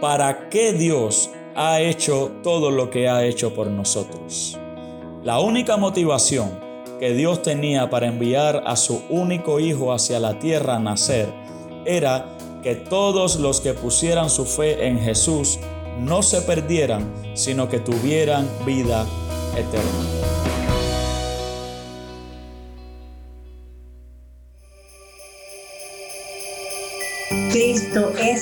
¿Para qué Dios ha hecho todo lo que ha hecho por nosotros? La única motivación que Dios tenía para enviar a su único hijo hacia la tierra a nacer era que todos los que pusieran su fe en Jesús no se perdieran, sino que tuvieran vida eterna.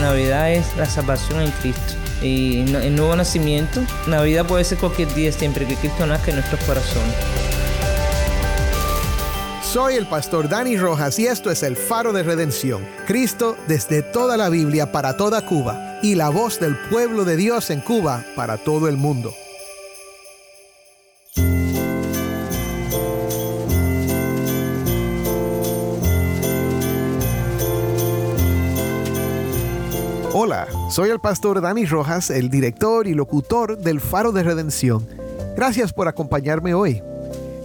Navidad es la salvación en Cristo y el nuevo nacimiento. Navidad puede ser cualquier día siempre que Cristo nazca en nuestros corazones. Soy el pastor Dani Rojas y esto es el faro de redención. Cristo desde toda la Biblia para toda Cuba y la voz del pueblo de Dios en Cuba para todo el mundo. Soy el pastor Dani Rojas, el director y locutor del Faro de Redención. Gracias por acompañarme hoy.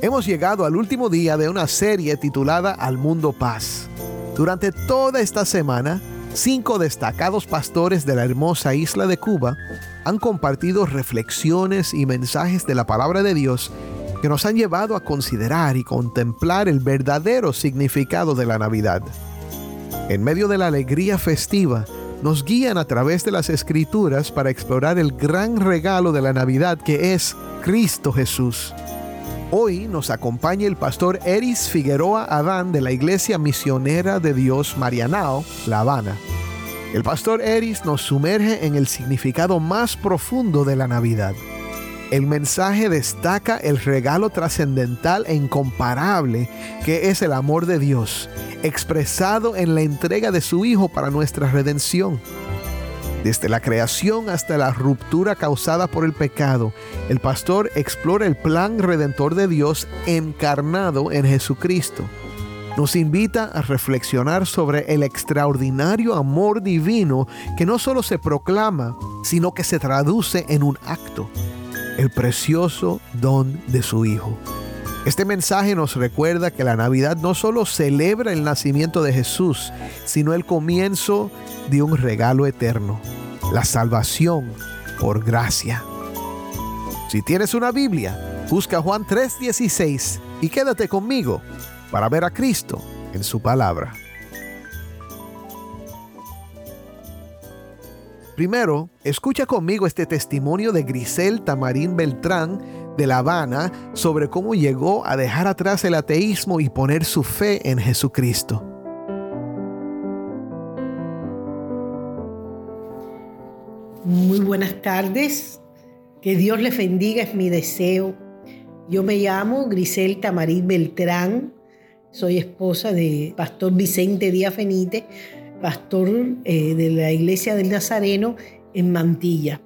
Hemos llegado al último día de una serie titulada Al Mundo Paz. Durante toda esta semana, cinco destacados pastores de la hermosa isla de Cuba han compartido reflexiones y mensajes de la palabra de Dios que nos han llevado a considerar y contemplar el verdadero significado de la Navidad. En medio de la alegría festiva, nos guían a través de las escrituras para explorar el gran regalo de la Navidad que es Cristo Jesús. Hoy nos acompaña el pastor Eris Figueroa Adán de la Iglesia Misionera de Dios Marianao, La Habana. El pastor Eris nos sumerge en el significado más profundo de la Navidad. El mensaje destaca el regalo trascendental e incomparable que es el amor de Dios, expresado en la entrega de su Hijo para nuestra redención. Desde la creación hasta la ruptura causada por el pecado, el pastor explora el plan redentor de Dios encarnado en Jesucristo. Nos invita a reflexionar sobre el extraordinario amor divino que no solo se proclama, sino que se traduce en un acto, el precioso don de su Hijo. Este mensaje nos recuerda que la Navidad no solo celebra el nacimiento de Jesús, sino el comienzo de un regalo eterno, la salvación por gracia. Si tienes una Biblia, busca Juan 3:16 y quédate conmigo para ver a Cristo en su palabra. Primero, escucha conmigo este testimonio de Grisel Tamarín Beltrán de La Habana sobre cómo llegó a dejar atrás el ateísmo y poner su fe en Jesucristo. Muy buenas tardes, que Dios les bendiga es mi deseo. Yo me llamo Grisel Tamarín Beltrán, soy esposa de Pastor Vicente Díaz Benítez, pastor eh, de la Iglesia del Nazareno en Mantilla.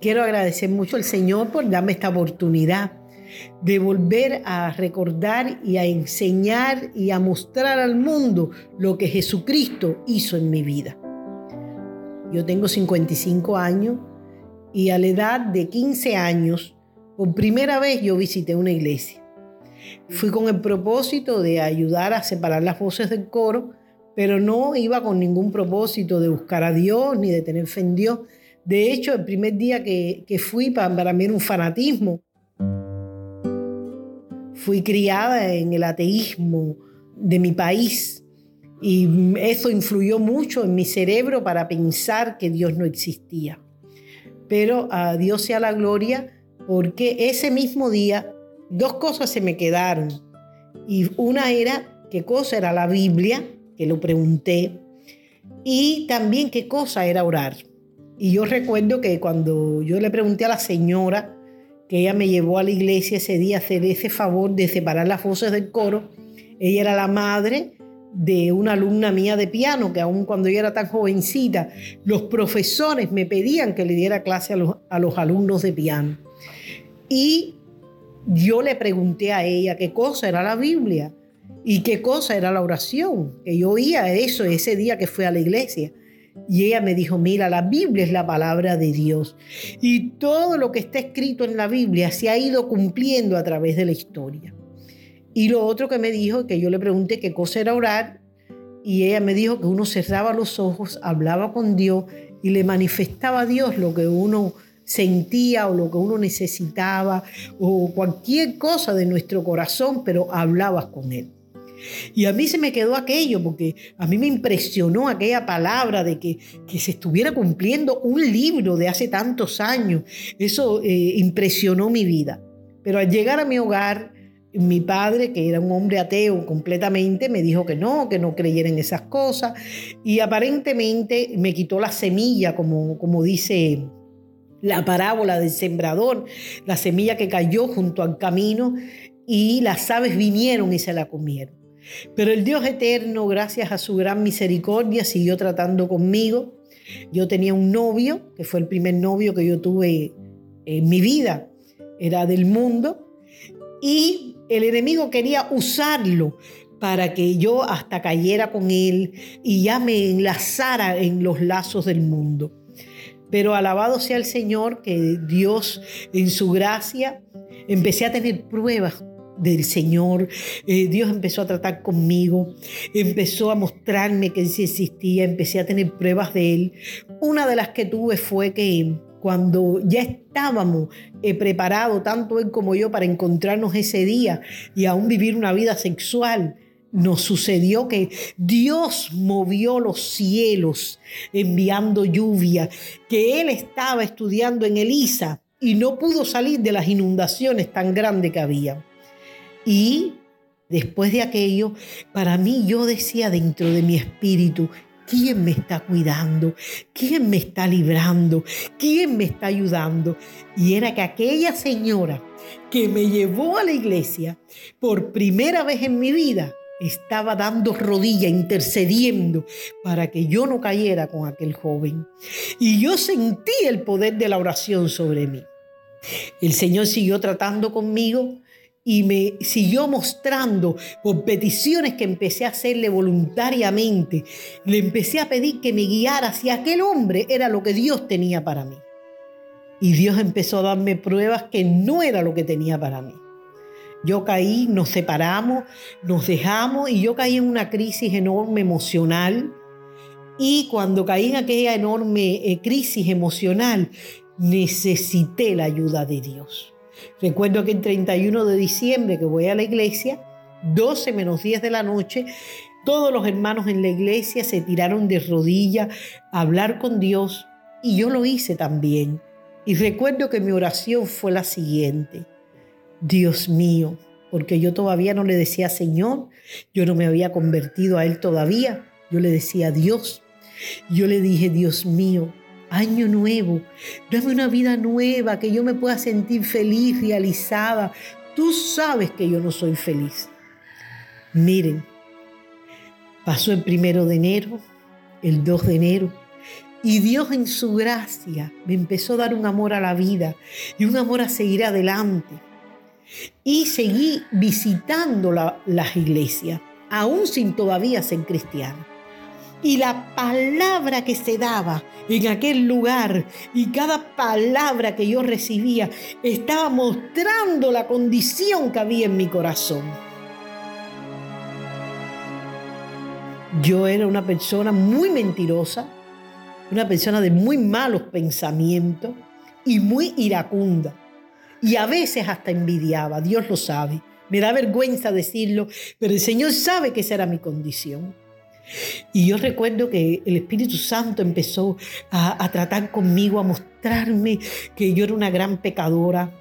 Quiero agradecer mucho al Señor por darme esta oportunidad de volver a recordar y a enseñar y a mostrar al mundo lo que Jesucristo hizo en mi vida. Yo tengo 55 años y a la edad de 15 años, por primera vez yo visité una iglesia. Fui con el propósito de ayudar a separar las voces del coro, pero no iba con ningún propósito de buscar a Dios ni de tener fe en Dios. De hecho, el primer día que, que fui, para, para mí era un fanatismo. Fui criada en el ateísmo de mi país y eso influyó mucho en mi cerebro para pensar que Dios no existía. Pero a Dios sea la gloria porque ese mismo día dos cosas se me quedaron. Y una era qué cosa era la Biblia, que lo pregunté. y también qué cosa era orar. Y yo recuerdo que cuando yo le pregunté a la señora, que ella me llevó a la iglesia ese día hacer ese favor de separar las voces del coro, ella era la madre de una alumna mía de piano, que aún cuando yo era tan jovencita, los profesores me pedían que le diera clase a los, a los alumnos de piano. Y yo le pregunté a ella qué cosa era la Biblia y qué cosa era la oración, que yo oía eso ese día que fue a la iglesia. Y ella me dijo, mira, la Biblia es la palabra de Dios. Y todo lo que está escrito en la Biblia se ha ido cumpliendo a través de la historia. Y lo otro que me dijo, que yo le pregunté qué cosa era orar, y ella me dijo que uno cerraba los ojos, hablaba con Dios y le manifestaba a Dios lo que uno sentía o lo que uno necesitaba o cualquier cosa de nuestro corazón, pero hablabas con Él. Y a mí se me quedó aquello, porque a mí me impresionó aquella palabra de que, que se estuviera cumpliendo un libro de hace tantos años. Eso eh, impresionó mi vida. Pero al llegar a mi hogar, mi padre, que era un hombre ateo completamente, me dijo que no, que no creyera en esas cosas. Y aparentemente me quitó la semilla, como, como dice la parábola del sembrador, la semilla que cayó junto al camino y las aves vinieron y se la comieron. Pero el Dios eterno, gracias a su gran misericordia, siguió tratando conmigo. Yo tenía un novio, que fue el primer novio que yo tuve en mi vida, era del mundo, y el enemigo quería usarlo para que yo hasta cayera con él y ya me enlazara en los lazos del mundo. Pero alabado sea el Señor que Dios en su gracia empecé a tener pruebas del Señor. Eh, Dios empezó a tratar conmigo, empezó a mostrarme que sí existía, empecé a tener pruebas de Él. Una de las que tuve fue que cuando ya estábamos eh, preparados, tanto él como yo, para encontrarnos ese día y aún vivir una vida sexual, nos sucedió que Dios movió los cielos enviando lluvia, que Él estaba estudiando en Elisa y no pudo salir de las inundaciones tan grandes que había. Y después de aquello, para mí yo decía dentro de mi espíritu, ¿Quién me está cuidando? ¿Quién me está librando? ¿Quién me está ayudando? Y era que aquella señora que me llevó a la iglesia por primera vez en mi vida estaba dando rodilla, intercediendo para que yo no cayera con aquel joven. Y yo sentí el poder de la oración sobre mí. El Señor siguió tratando conmigo y me siguió mostrando por peticiones que empecé a hacerle voluntariamente. Le empecé a pedir que me guiara hacia aquel hombre, era lo que Dios tenía para mí. Y Dios empezó a darme pruebas que no era lo que tenía para mí. Yo caí, nos separamos, nos dejamos y yo caí en una crisis enorme emocional. Y cuando caí en aquella enorme eh, crisis emocional, necesité la ayuda de Dios. Recuerdo que el 31 de diciembre que voy a la iglesia, 12 menos 10 de la noche, todos los hermanos en la iglesia se tiraron de rodillas a hablar con Dios y yo lo hice también. Y recuerdo que mi oración fue la siguiente. Dios mío, porque yo todavía no le decía Señor, yo no me había convertido a Él todavía, yo le decía Dios. Yo le dije, Dios mío, año nuevo, dame una vida nueva, que yo me pueda sentir feliz, realizada. Tú sabes que yo no soy feliz. Miren, pasó el primero de enero, el 2 de enero, y Dios en su gracia me empezó a dar un amor a la vida y un amor a seguir adelante. Y seguí visitando las iglesias, aún sin todavía ser cristiana. Y la palabra que se daba en aquel lugar y cada palabra que yo recibía estaba mostrando la condición que había en mi corazón. Yo era una persona muy mentirosa, una persona de muy malos pensamientos y muy iracunda y a veces hasta envidiaba, Dios lo sabe. Me da vergüenza decirlo, pero el Señor sabe que esa era mi condición. Y yo recuerdo que el Espíritu Santo empezó a, tratar conmigo, a mostrarme que yo era una gran pecadora,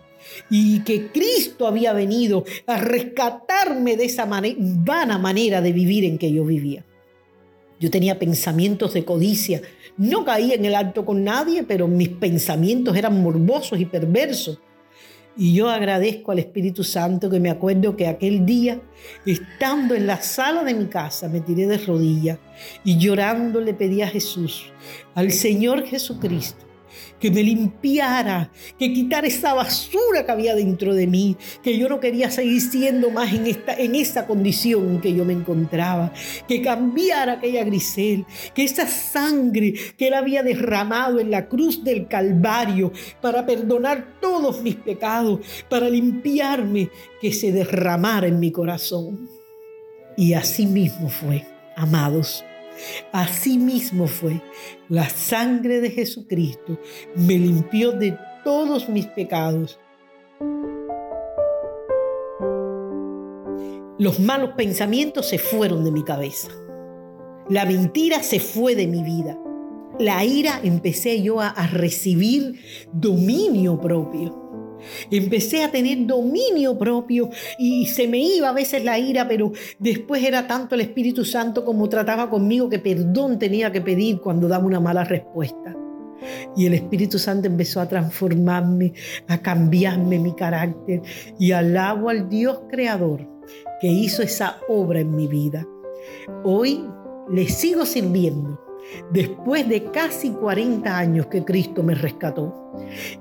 y que Cristo había venido a rescatarme de esa vana manera de vivir en que yo vivía. Yo tenía pensamientos de codicia. No caía en el alto con nadie, pero mis pensamientos eran morbosos y perversos. Y yo agradezco al Espíritu Santo que me acuerdo que aquel día, estando en la sala de mi casa, me tiré de rodillas y llorando le pedí a Jesús, al Señor Jesucristo, que me limpiara, que quitara esa basura que había dentro de mí, que yo no quería seguir siendo más en, esta, en esa condición que yo me encontraba, que cambiara aquella grisel, que esa sangre que él había derramado en la cruz del Calvario para perdonar todos mis pecados, para limpiarme, que se derramara en mi corazón. Y así mismo fue, amados. Así mismo fue. La sangre de Jesucristo me limpió de todos mis pecados. Los malos pensamientos se fueron de mi cabeza. La mentira se fue de mi vida. La ira empecé yo a, a recibir dominio propio. Empecé a tener dominio propio y se me iba a veces la ira, pero después era tanto el Espíritu Santo como trataba conmigo que perdón tenía que pedir cuando daba una mala respuesta. Y el Espíritu Santo empezó a transformarme, a cambiarme mi carácter y alabo al Dios creador que hizo esa obra en mi vida. Hoy le sigo sirviendo después de casi 40 años que Cristo me rescató.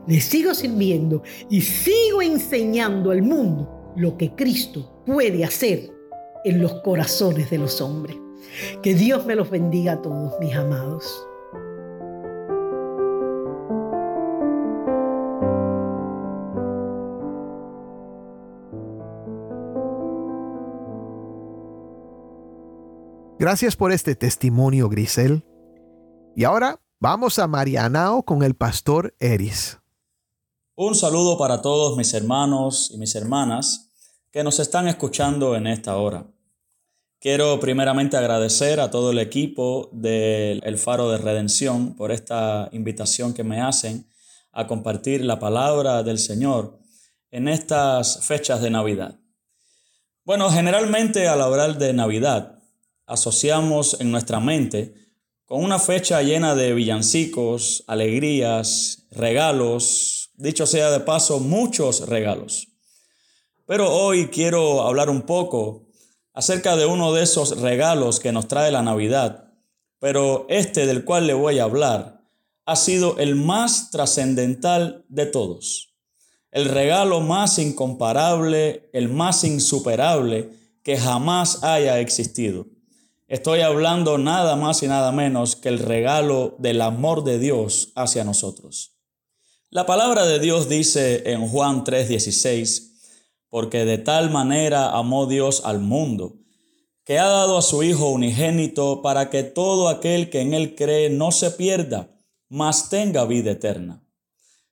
Le sigo sirviendo y sigo enseñando al mundo lo que Cristo puede hacer en los corazones de los hombres. Que Dios me los bendiga a todos, mis amados. Gracias por este testimonio, Grisel. Y ahora vamos a Marianao con el pastor Eris. Un saludo para todos mis hermanos y mis hermanas que nos están escuchando en esta hora. Quiero primeramente agradecer a todo el equipo del El Faro de Redención por esta invitación que me hacen a compartir la palabra del Señor en estas fechas de Navidad. Bueno, generalmente al hablar de Navidad asociamos en nuestra mente con una fecha llena de villancicos, alegrías, regalos, dicho sea de paso, muchos regalos. Pero hoy quiero hablar un poco acerca de uno de esos regalos que nos trae la Navidad, pero este del cual le voy a hablar ha sido el más trascendental de todos, el regalo más incomparable, el más insuperable que jamás haya existido. Estoy hablando nada más y nada menos que el regalo del amor de Dios hacia nosotros. La palabra de Dios dice en Juan 3:16, porque de tal manera amó Dios al mundo, que ha dado a su Hijo unigénito para que todo aquel que en Él cree no se pierda, mas tenga vida eterna.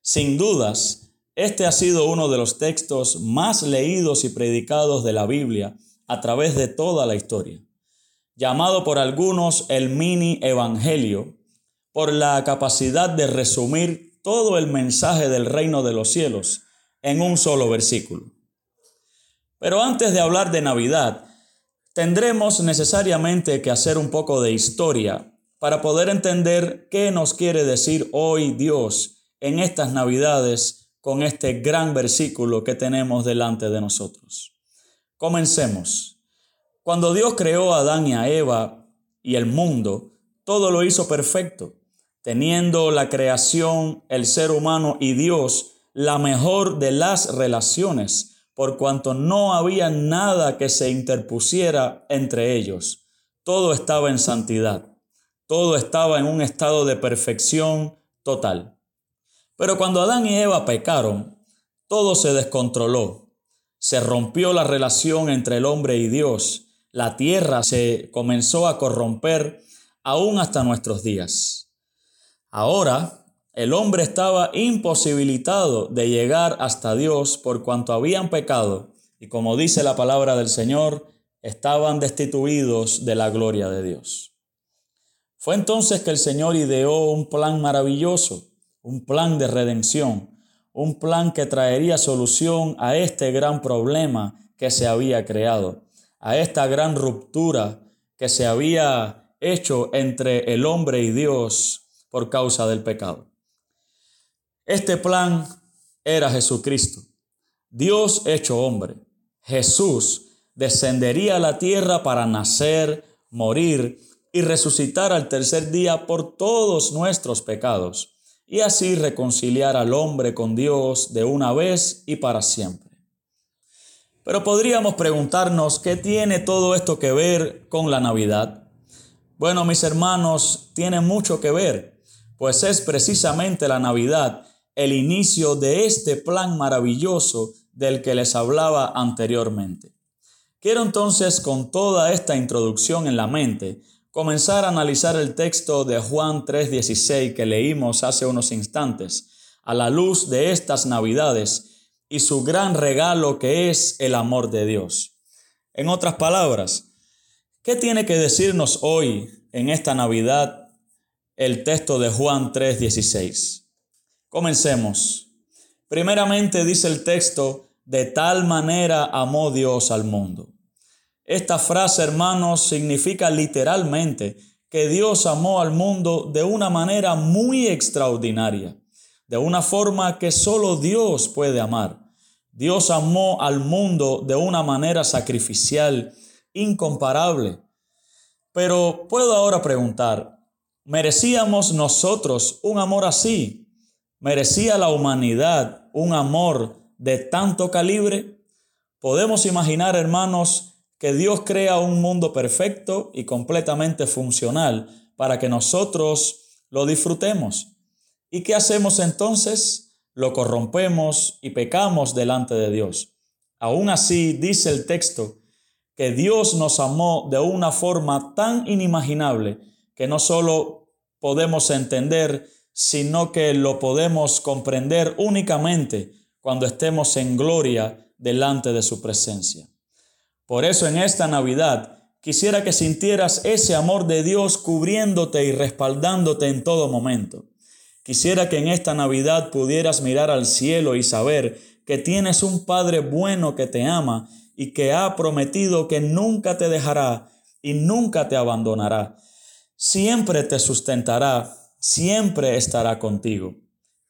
Sin dudas, este ha sido uno de los textos más leídos y predicados de la Biblia a través de toda la historia llamado por algunos el mini evangelio, por la capacidad de resumir todo el mensaje del reino de los cielos en un solo versículo. Pero antes de hablar de Navidad, tendremos necesariamente que hacer un poco de historia para poder entender qué nos quiere decir hoy Dios en estas Navidades con este gran versículo que tenemos delante de nosotros. Comencemos. Cuando Dios creó a Adán y a Eva y el mundo, todo lo hizo perfecto, teniendo la creación, el ser humano y Dios la mejor de las relaciones, por cuanto no había nada que se interpusiera entre ellos. Todo estaba en santidad, todo estaba en un estado de perfección total. Pero cuando Adán y Eva pecaron, todo se descontroló. Se rompió la relación entre el hombre y Dios la tierra se comenzó a corromper aún hasta nuestros días. Ahora, el hombre estaba imposibilitado de llegar hasta Dios por cuanto habían pecado y como dice la palabra del Señor, estaban destituidos de la gloria de Dios. Fue entonces que el Señor ideó un plan maravilloso, un plan de redención, un plan que traería solución a este gran problema que se había creado a esta gran ruptura que se había hecho entre el hombre y Dios por causa del pecado. Este plan era Jesucristo, Dios hecho hombre. Jesús descendería a la tierra para nacer, morir y resucitar al tercer día por todos nuestros pecados, y así reconciliar al hombre con Dios de una vez y para siempre. Pero podríamos preguntarnos, ¿qué tiene todo esto que ver con la Navidad? Bueno, mis hermanos, tiene mucho que ver, pues es precisamente la Navidad el inicio de este plan maravilloso del que les hablaba anteriormente. Quiero entonces, con toda esta introducción en la mente, comenzar a analizar el texto de Juan 3:16 que leímos hace unos instantes, a la luz de estas Navidades y su gran regalo que es el amor de Dios. En otras palabras, ¿qué tiene que decirnos hoy en esta Navidad el texto de Juan 3:16? Comencemos. Primeramente dice el texto, de tal manera amó Dios al mundo. Esta frase, hermanos, significa literalmente que Dios amó al mundo de una manera muy extraordinaria, de una forma que solo Dios puede amar. Dios amó al mundo de una manera sacrificial, incomparable. Pero puedo ahora preguntar, ¿merecíamos nosotros un amor así? ¿Merecía la humanidad un amor de tanto calibre? Podemos imaginar, hermanos, que Dios crea un mundo perfecto y completamente funcional para que nosotros lo disfrutemos. ¿Y qué hacemos entonces? Lo corrompemos y pecamos delante de Dios. Aún así, dice el texto, que Dios nos amó de una forma tan inimaginable que no solo podemos entender, sino que lo podemos comprender únicamente cuando estemos en gloria delante de su presencia. Por eso en esta Navidad quisiera que sintieras ese amor de Dios cubriéndote y respaldándote en todo momento. Quisiera que en esta Navidad pudieras mirar al cielo y saber que tienes un Padre bueno que te ama y que ha prometido que nunca te dejará y nunca te abandonará. Siempre te sustentará, siempre estará contigo.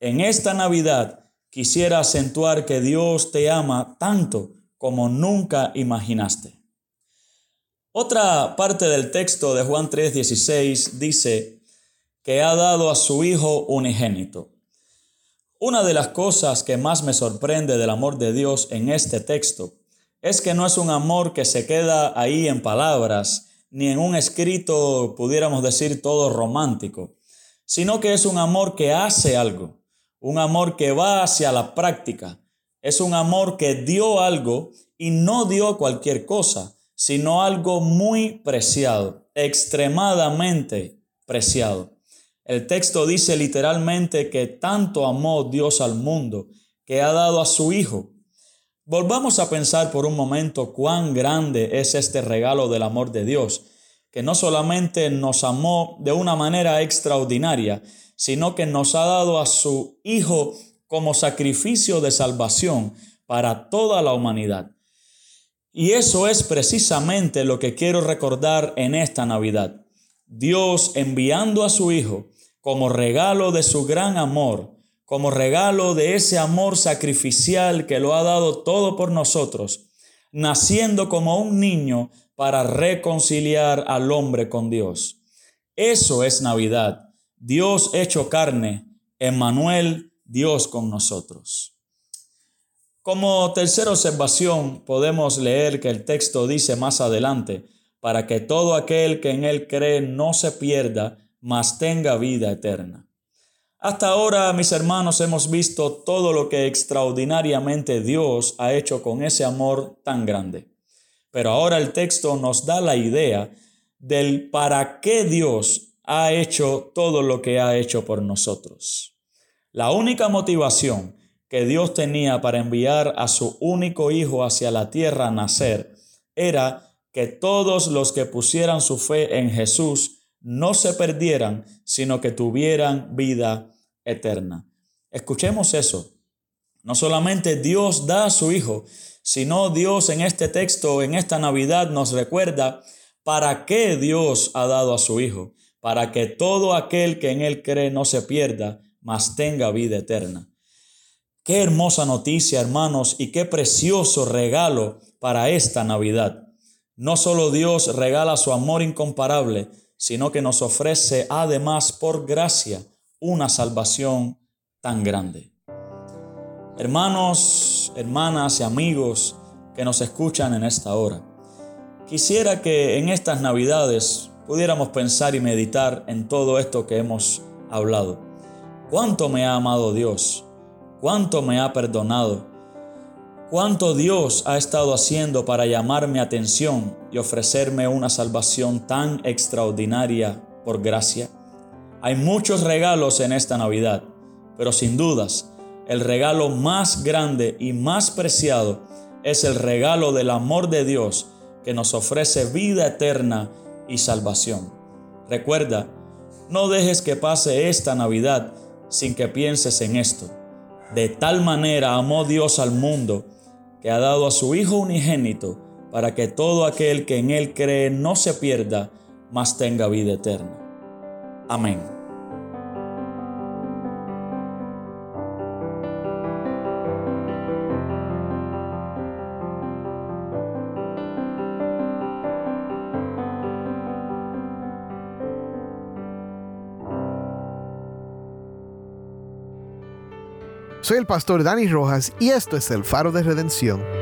En esta Navidad quisiera acentuar que Dios te ama tanto como nunca imaginaste. Otra parte del texto de Juan 3:16 dice, que ha dado a su Hijo unigénito. Una de las cosas que más me sorprende del amor de Dios en este texto es que no es un amor que se queda ahí en palabras, ni en un escrito, pudiéramos decir, todo romántico, sino que es un amor que hace algo, un amor que va hacia la práctica, es un amor que dio algo y no dio cualquier cosa, sino algo muy preciado, extremadamente preciado. El texto dice literalmente que tanto amó Dios al mundo que ha dado a su Hijo. Volvamos a pensar por un momento cuán grande es este regalo del amor de Dios, que no solamente nos amó de una manera extraordinaria, sino que nos ha dado a su Hijo como sacrificio de salvación para toda la humanidad. Y eso es precisamente lo que quiero recordar en esta Navidad. Dios enviando a su Hijo como regalo de su gran amor, como regalo de ese amor sacrificial que lo ha dado todo por nosotros, naciendo como un niño para reconciliar al hombre con Dios. Eso es Navidad, Dios hecho carne, Emmanuel, Dios con nosotros. Como tercera observación, podemos leer que el texto dice más adelante, para que todo aquel que en él cree no se pierda, mas tenga vida eterna. Hasta ahora, mis hermanos, hemos visto todo lo que extraordinariamente Dios ha hecho con ese amor tan grande. Pero ahora el texto nos da la idea del para qué Dios ha hecho todo lo que ha hecho por nosotros. La única motivación que Dios tenía para enviar a su único hijo hacia la tierra a nacer era que todos los que pusieran su fe en Jesús no se perdieran, sino que tuvieran vida eterna. Escuchemos eso. No solamente Dios da a su Hijo, sino Dios en este texto, en esta Navidad, nos recuerda ¿Para qué Dios ha dado a su Hijo? Para que todo aquel que en Él cree no se pierda, mas tenga vida eterna. Qué hermosa noticia, hermanos, y qué precioso regalo para esta Navidad. No solo Dios regala su amor incomparable, sino que nos ofrece además por gracia una salvación tan grande. Hermanos, hermanas y amigos que nos escuchan en esta hora, quisiera que en estas Navidades pudiéramos pensar y meditar en todo esto que hemos hablado. ¿Cuánto me ha amado Dios? ¿Cuánto me ha perdonado? cuánto Dios ha estado haciendo para llamar mi atención y ofrecerme una salvación tan extraordinaria por gracia. Hay muchos regalos en esta Navidad, pero sin dudas, el regalo más grande y más preciado es el regalo del amor de Dios que nos ofrece vida eterna y salvación. Recuerda, no dejes que pase esta Navidad sin que pienses en esto. De tal manera amó Dios al mundo que ha dado a su Hijo unigénito, para que todo aquel que en Él cree no se pierda, mas tenga vida eterna. Amén. Soy el pastor Dani Rojas y esto es el faro de redención.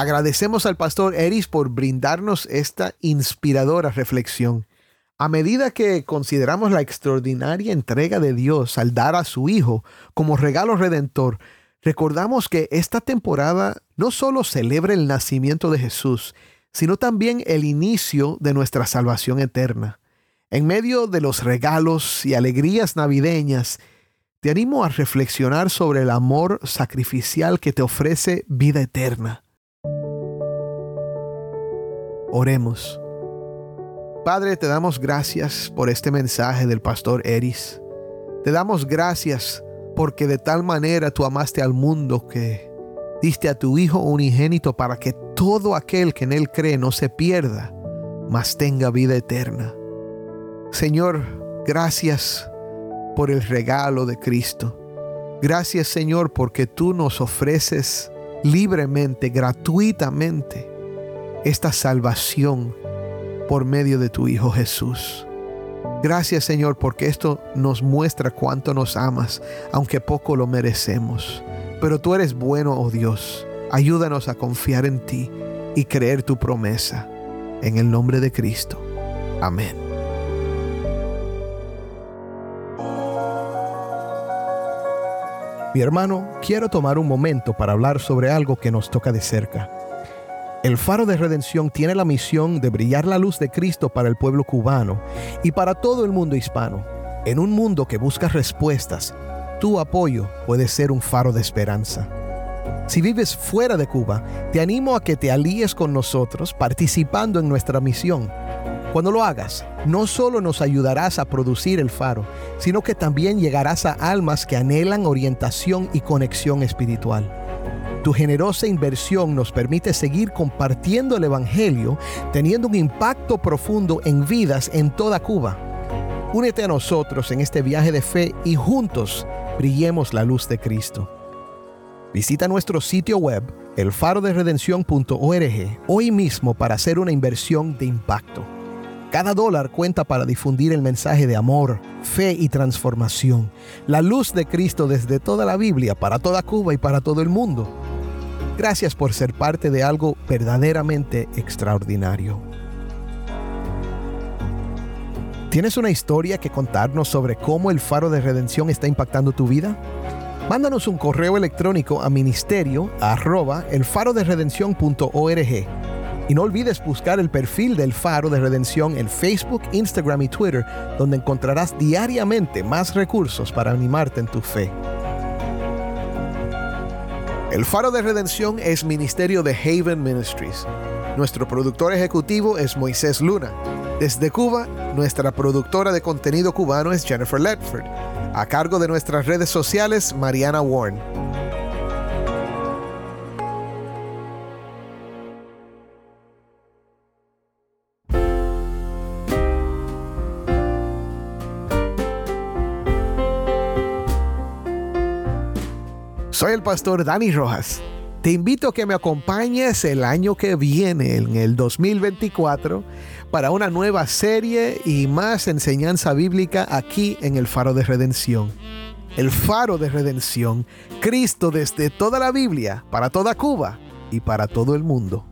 Agradecemos al pastor Eris por brindarnos esta inspiradora reflexión. A medida que consideramos la extraordinaria entrega de Dios al dar a su Hijo como regalo redentor, recordamos que esta temporada no solo celebra el nacimiento de Jesús, sino también el inicio de nuestra salvación eterna. En medio de los regalos y alegrías navideñas, te animo a reflexionar sobre el amor sacrificial que te ofrece vida eterna. Oremos. Padre, te damos gracias por este mensaje del pastor Eris. Te damos gracias porque de tal manera tú amaste al mundo que diste a tu Hijo unigénito para que todo aquel que en Él cree no se pierda, mas tenga vida eterna. Señor, gracias por el regalo de Cristo. Gracias Señor porque tú nos ofreces libremente, gratuitamente, esta salvación por medio de tu Hijo Jesús. Gracias Señor porque esto nos muestra cuánto nos amas, aunque poco lo merecemos. Pero tú eres bueno, oh Dios. Ayúdanos a confiar en ti y creer tu promesa. En el nombre de Cristo. Amén. Mi hermano, quiero tomar un momento para hablar sobre algo que nos toca de cerca. El Faro de Redención tiene la misión de brillar la luz de Cristo para el pueblo cubano y para todo el mundo hispano. En un mundo que busca respuestas, tu apoyo puede ser un faro de esperanza. Si vives fuera de Cuba, te animo a que te alíes con nosotros participando en nuestra misión cuando lo hagas, no solo nos ayudarás a producir el faro, sino que también llegarás a almas que anhelan orientación y conexión espiritual. Tu generosa inversión nos permite seguir compartiendo el Evangelio, teniendo un impacto profundo en vidas en toda Cuba. Únete a nosotros en este viaje de fe y juntos brillemos la luz de Cristo. Visita nuestro sitio web, elfaroderedención.org, hoy mismo para hacer una inversión de impacto. Cada dólar cuenta para difundir el mensaje de amor, fe y transformación. La luz de Cristo desde toda la Biblia, para toda Cuba y para todo el mundo. Gracias por ser parte de algo verdaderamente extraordinario. ¿Tienes una historia que contarnos sobre cómo el faro de redención está impactando tu vida? Mándanos un correo electrónico a ministerio y no olvides buscar el perfil del Faro de Redención en Facebook, Instagram y Twitter, donde encontrarás diariamente más recursos para animarte en tu fe. El Faro de Redención es ministerio de Haven Ministries. Nuestro productor ejecutivo es Moisés Luna. Desde Cuba, nuestra productora de contenido cubano es Jennifer Ledford. A cargo de nuestras redes sociales, Mariana Warren. El pastor Dani Rojas. Te invito a que me acompañes el año que viene, en el 2024, para una nueva serie y más enseñanza bíblica aquí en el Faro de Redención. El Faro de Redención, Cristo desde toda la Biblia, para toda Cuba y para todo el mundo.